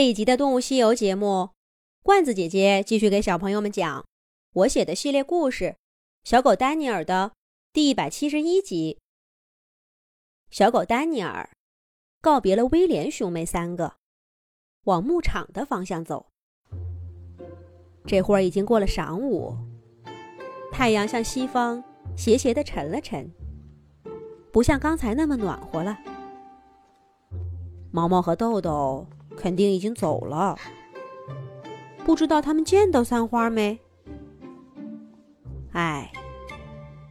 这一集的《动物西游》节目，罐子姐姐继续给小朋友们讲我写的系列故事《小狗丹尼尔》的第一百七十一集。小狗丹尼尔告别了威廉兄妹三个，往牧场的方向走。这会儿已经过了晌午，太阳向西方斜斜的沉了沉，不像刚才那么暖和了。毛毛和豆豆。肯定已经走了，不知道他们见到三花没？哎，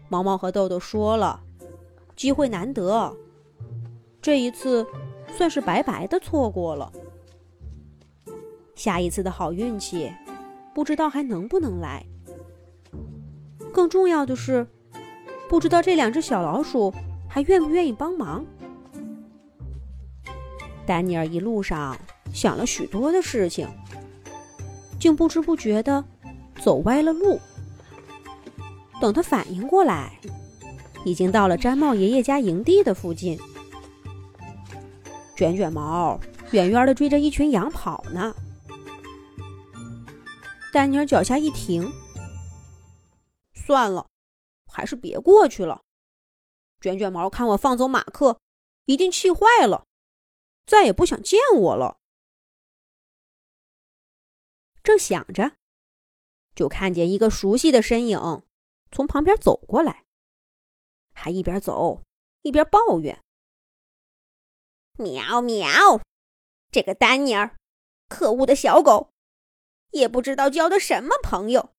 毛毛和豆豆说了，机会难得，这一次算是白白的错过了。下一次的好运气，不知道还能不能来。更重要的是，不知道这两只小老鼠还愿不愿意帮忙。丹尼尔一路上。想了许多的事情，竟不知不觉的走歪了路。等他反应过来，已经到了毡帽爷爷家营地的附近。卷卷毛远远的追着一群羊跑呢。丹尼尔脚下一停，算了，还是别过去了。卷卷毛看我放走马克，一定气坏了，再也不想见我了。正想着，就看见一个熟悉的身影从旁边走过来，还一边走一边抱怨：“喵喵，这个丹尼尔，可恶的小狗，也不知道交的什么朋友，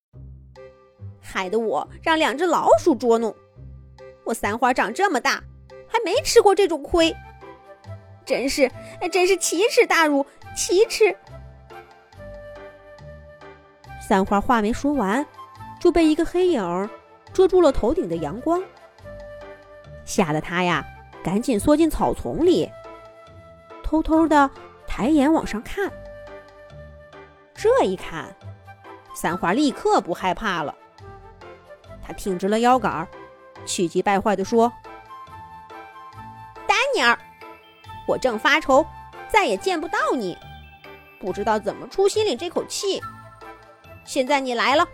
害得我让两只老鼠捉弄。我三花长这么大，还没吃过这种亏，真是，真是奇耻大辱，奇耻！”三花话没说完，就被一个黑影遮住了头顶的阳光，吓得他呀，赶紧缩进草丛里，偷偷的抬眼往上看。这一看，三花立刻不害怕了，他挺直了腰杆，气急败坏地说：“丹尼尔，我正发愁再也见不到你，不知道怎么出心里这口气。”现在你来了，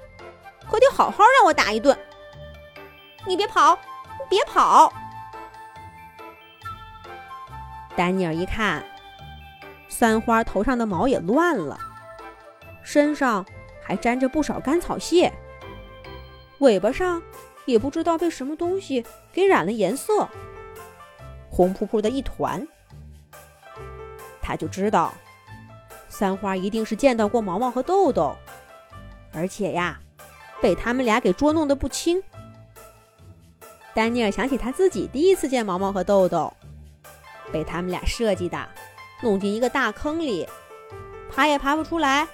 可得好好让我打一顿。你别跑，别跑！丹尼尔一看，三花头上的毛也乱了，身上还沾着不少干草屑，尾巴上也不知道被什么东西给染了颜色，红扑扑的一团。他就知道，三花一定是见到过毛毛和豆豆。而且呀，被他们俩给捉弄得不轻。丹尼尔想起他自己第一次见毛毛和豆豆，被他们俩设计的弄进一个大坑里，爬也爬不出来，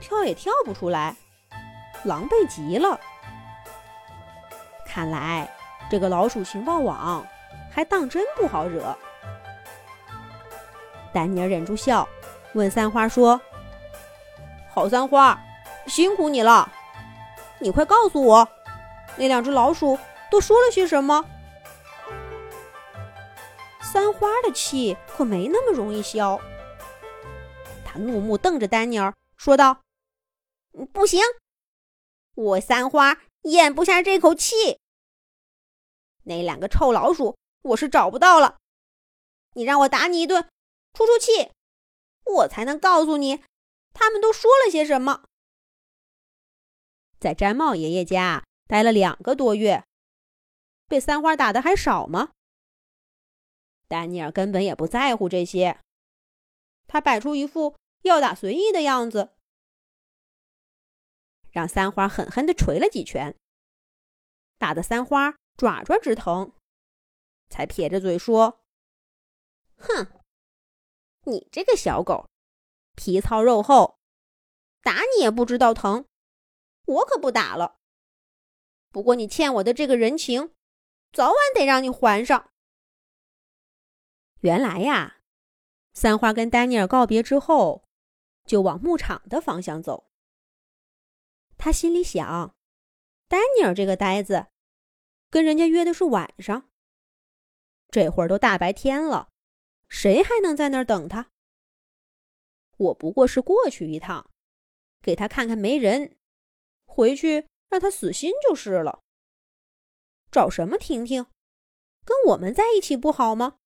跳也跳不出来，狼狈极了。看来这个老鼠情报网还当真不好惹。丹尼尔忍住笑，问三花说：“好三花。”辛苦你了，你快告诉我，那两只老鼠都说了些什么？三花的气可没那么容易消。他怒目瞪着丹尼尔，说道：“不行，我三花咽不下这口气。那两个臭老鼠，我是找不到了。你让我打你一顿，出出气，我才能告诉你，他们都说了些什么。”在毡帽爷爷家待了两个多月，被三花打的还少吗？丹尼尔根本也不在乎这些，他摆出一副要打随意的样子，让三花狠狠的捶了几拳，打得三花爪爪直疼，才撇着嘴说：“哼，你这个小狗，皮糙肉厚，打你也不知道疼。”我可不打了。不过你欠我的这个人情，早晚得让你还上。原来呀，三花跟丹尼尔告别之后，就往牧场的方向走。他心里想：丹尼尔这个呆子，跟人家约的是晚上，这会儿都大白天了，谁还能在那儿等他？我不过是过去一趟，给他看看没人，回去让他死心就是了。找什么婷婷？跟我们在一起不好吗？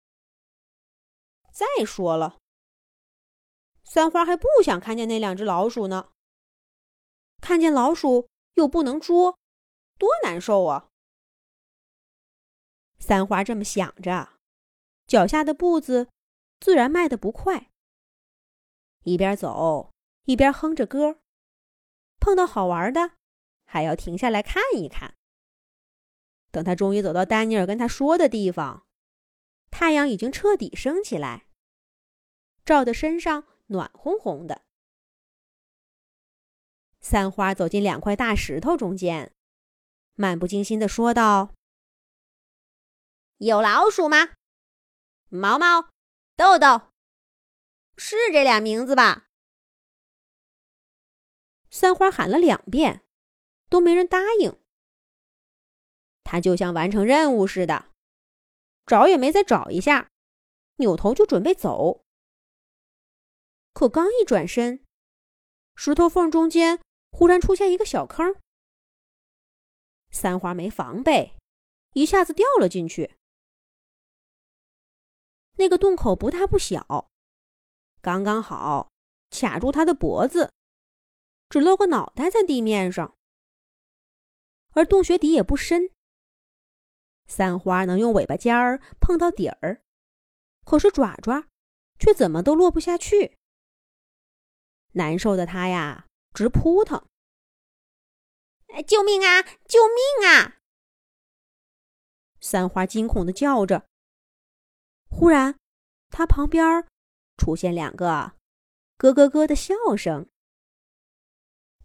再说了，三花还不想看见那两只老鼠呢。看见老鼠又不能捉，多难受啊！三花这么想着，脚下的步子自然迈得不快。一边走一边哼着歌，碰到好玩的，还要停下来看一看。等他终于走到丹尼尔跟他说的地方，太阳已经彻底升起来。照的身上暖烘烘的。三花走进两块大石头中间，漫不经心的说道：“有老鼠吗？毛毛、豆豆，是这俩名字吧？”三花喊了两遍，都没人答应。他就像完成任务似的，找也没再找一下，扭头就准备走。可刚一转身，石头缝中间忽然出现一个小坑。三花没防备，一下子掉了进去。那个洞口不大不小，刚刚好卡住他的脖子，只露个脑袋在地面上。而洞穴底也不深，三花能用尾巴尖儿碰到底儿，可是爪爪却怎么都落不下去。难受的它呀，直扑腾！救命啊！救命啊！三花惊恐的叫着。忽然，它旁边出现两个咯咯咯的笑声。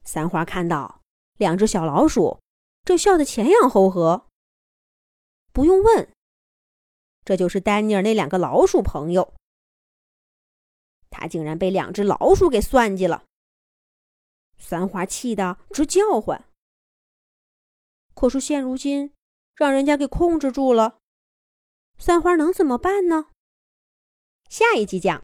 三花看到两只小老鼠正笑得前仰后合。不用问，这就是丹尼尔那两个老鼠朋友。他竟然被两只老鼠给算计了，三花气得直叫唤。可是现如今让人家给控制住了，三花能怎么办呢？下一集讲。